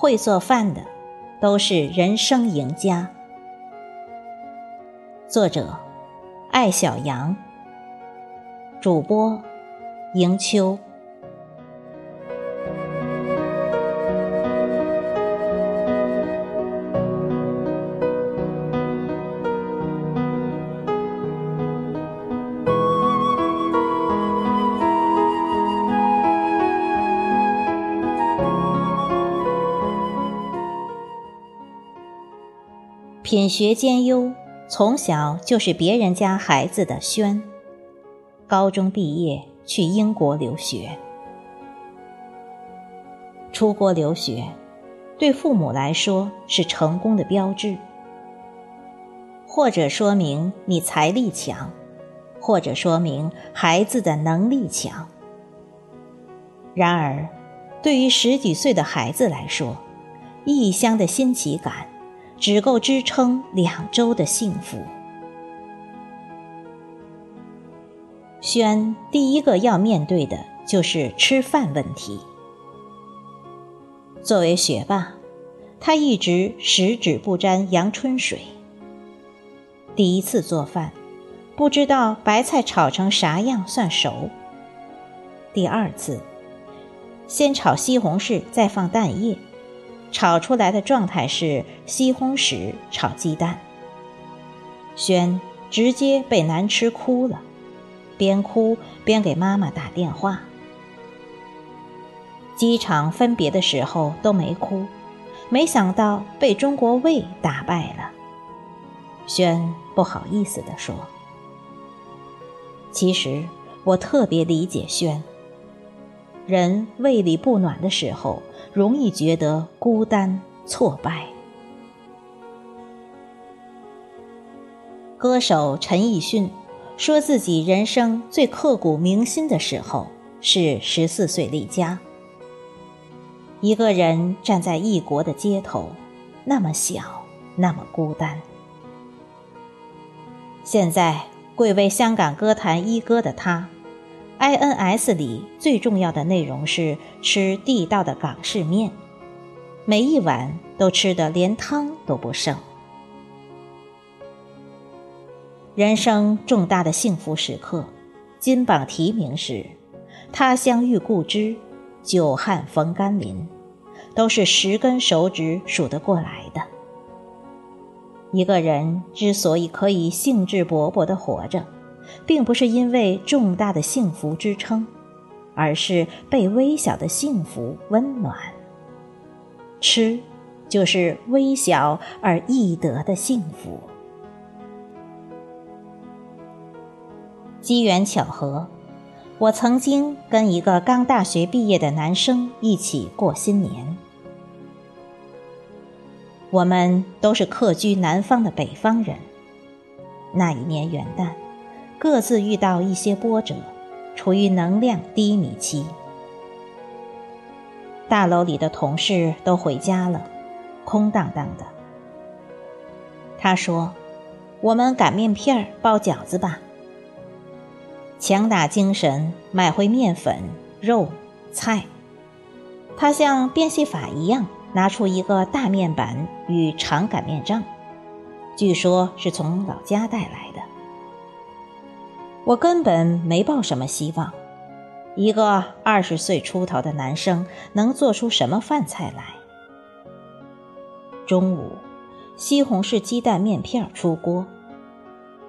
会做饭的都是人生赢家。作者：艾小羊，主播：迎秋。品学兼优，从小就是别人家孩子的轩。高中毕业去英国留学，出国留学对父母来说是成功的标志，或者说明你财力强，或者说明孩子的能力强。然而，对于十几岁的孩子来说，异乡的新奇感。只够支撑两周的幸福。轩第一个要面对的就是吃饭问题。作为学霸，他一直十指不沾阳春水。第一次做饭，不知道白菜炒成啥样算熟。第二次，先炒西红柿，再放蛋液。炒出来的状态是西红柿炒鸡蛋。轩直接被难吃哭了，边哭边给妈妈打电话。机场分别的时候都没哭，没想到被中国胃打败了。轩不好意思地说：“其实我特别理解轩。人胃里不暖的时候。”容易觉得孤单、挫败。歌手陈奕迅说自己人生最刻骨铭心的时候是十四岁离家，一个人站在异国的街头，那么小，那么孤单。现在贵为香港歌坛一哥的他。INS 里最重要的内容是吃地道的港式面，每一碗都吃得连汤都不剩。人生重大的幸福时刻，金榜题名时，他乡遇故知，久旱逢甘霖，都是十根手指数得过来的。一个人之所以可以兴致勃勃地活着。并不是因为重大的幸福支撑，而是被微小的幸福温暖。吃，就是微小而易得的幸福。机缘巧合，我曾经跟一个刚大学毕业的男生一起过新年。我们都是客居南方的北方人。那一年元旦。各自遇到一些波折，处于能量低迷期。大楼里的同事都回家了，空荡荡的。他说：“我们擀面片儿包饺子吧。”强打精神买回面粉、肉、菜。他像变戏法一样拿出一个大面板与长擀面杖，据说是从老家带来。我根本没抱什么希望，一个二十岁出头的男生能做出什么饭菜来？中午，西红柿鸡蛋面片出锅，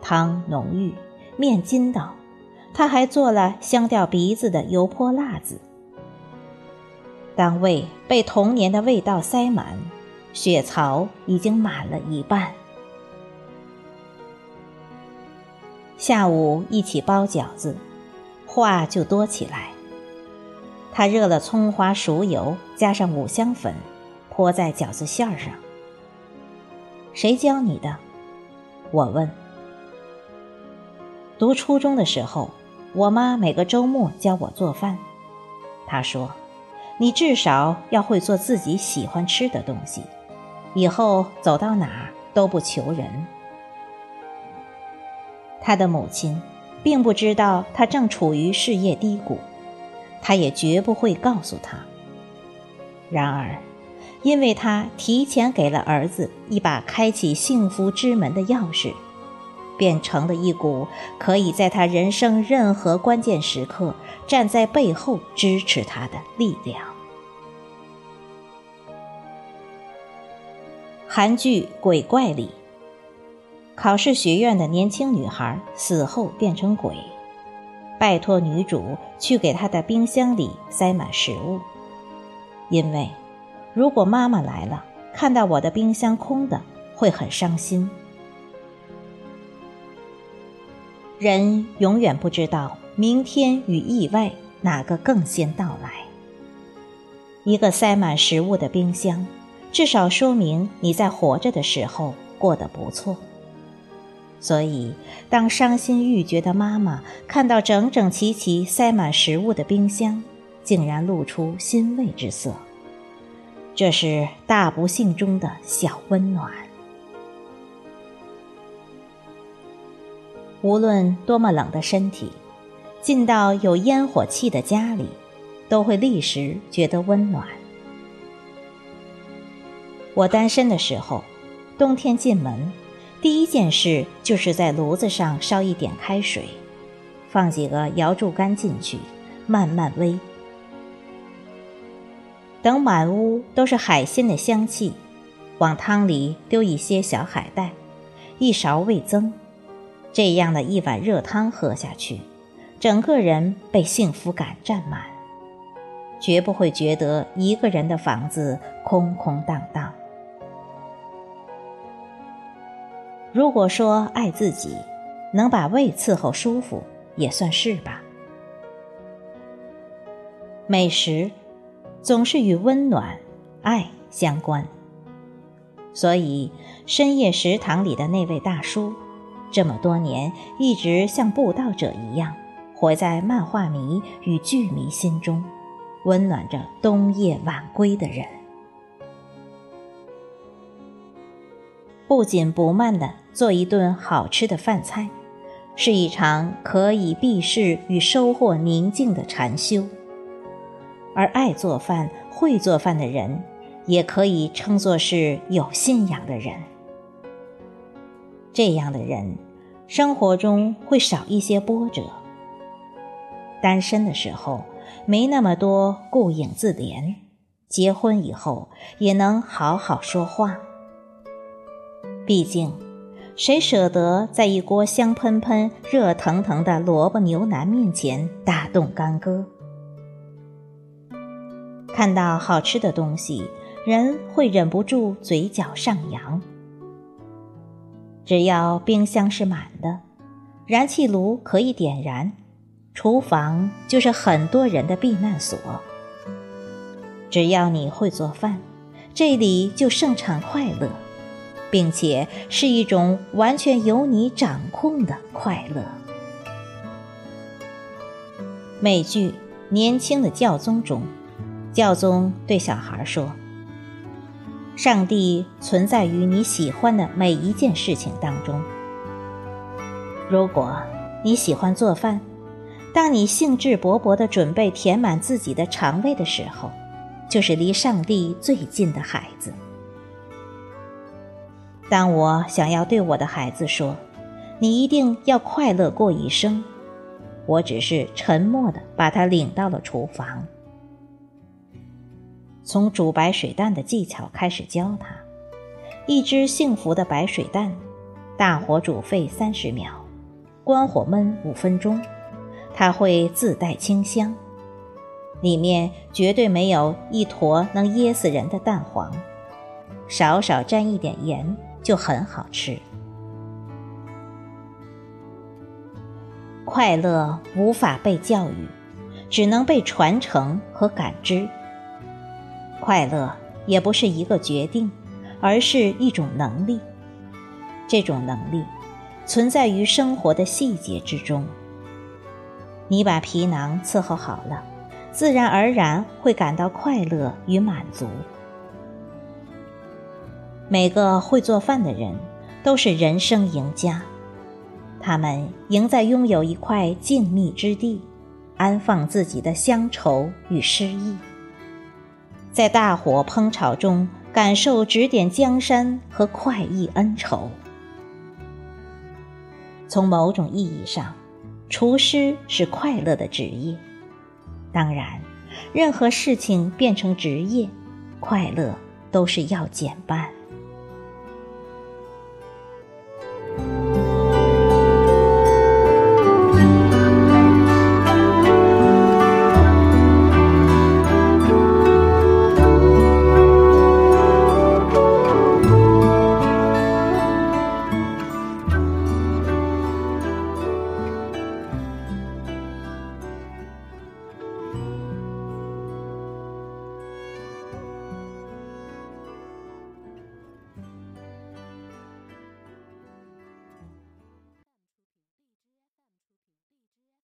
汤浓郁，面筋道，他还做了香掉鼻子的油泼辣子。当胃被童年的味道塞满，血槽已经满了一半。下午一起包饺子，话就多起来。他热了葱花熟油，加上五香粉，泼在饺子馅儿上。谁教你的？我问。读初中的时候，我妈每个周末教我做饭。她说：“你至少要会做自己喜欢吃的东西，以后走到哪儿都不求人。”他的母亲并不知道他正处于事业低谷，他也绝不会告诉他。然而，因为他提前给了儿子一把开启幸福之门的钥匙，便成了一股可以在他人生任何关键时刻站在背后支持他的力量。韩剧《鬼怪》里，考试学院的年轻女孩死后变成鬼，拜托女主去给她的冰箱里塞满食物，因为。如果妈妈来了，看到我的冰箱空的，会很伤心。人永远不知道明天与意外哪个更先到来。一个塞满食物的冰箱，至少说明你在活着的时候过得不错。所以，当伤心欲绝的妈妈看到整整齐齐塞满食物的冰箱，竟然露出欣慰之色。这是大不幸中的小温暖。无论多么冷的身体，进到有烟火气的家里，都会立时觉得温暖。我单身的时候，冬天进门，第一件事就是在炉子上烧一点开水，放几个瑶柱干进去，慢慢煨。等满屋都是海鲜的香气，往汤里丢一些小海带，一勺味增，这样的一碗热汤喝下去，整个人被幸福感占满，绝不会觉得一个人的房子空空荡荡。如果说爱自己，能把胃伺候舒服，也算是吧。美食。总是与温暖、爱相关，所以深夜食堂里的那位大叔，这么多年一直像布道者一样，活在漫画迷与剧迷心中，温暖着冬夜晚归的人。不紧不慢的做一顿好吃的饭菜，是一场可以避世与收获宁静的禅修。而爱做饭、会做饭的人，也可以称作是有信仰的人。这样的人，生活中会少一些波折。单身的时候没那么多顾影自怜，结婚以后也能好好说话。毕竟，谁舍得在一锅香喷喷、热腾腾的萝卜牛腩面前大动干戈？看到好吃的东西，人会忍不住嘴角上扬。只要冰箱是满的，燃气炉可以点燃，厨房就是很多人的避难所。只要你会做饭，这里就盛产快乐，并且是一种完全由你掌控的快乐。美剧《年轻的教宗》中。教宗对小孩说：“上帝存在于你喜欢的每一件事情当中。如果你喜欢做饭，当你兴致勃勃地准备填满自己的肠胃的时候，就是离上帝最近的孩子。当我想要对我的孩子说，你一定要快乐过一生，我只是沉默地把他领到了厨房。”从煮白水蛋的技巧开始教他，一只幸福的白水蛋，大火煮沸三十秒，关火焖五分钟，它会自带清香，里面绝对没有一坨能噎死人的蛋黄，少少沾一点盐。就很好吃。快乐无法被教育，只能被传承和感知。快乐也不是一个决定，而是一种能力。这种能力存在于生活的细节之中。你把皮囊伺候好了，自然而然会感到快乐与满足。每个会做饭的人都是人生赢家，他们赢在拥有一块静谧之地，安放自己的乡愁与诗意。在大火烹炒中感受指点江山和快意恩仇。从某种意义上，厨师是快乐的职业。当然，任何事情变成职业，快乐都是要减半。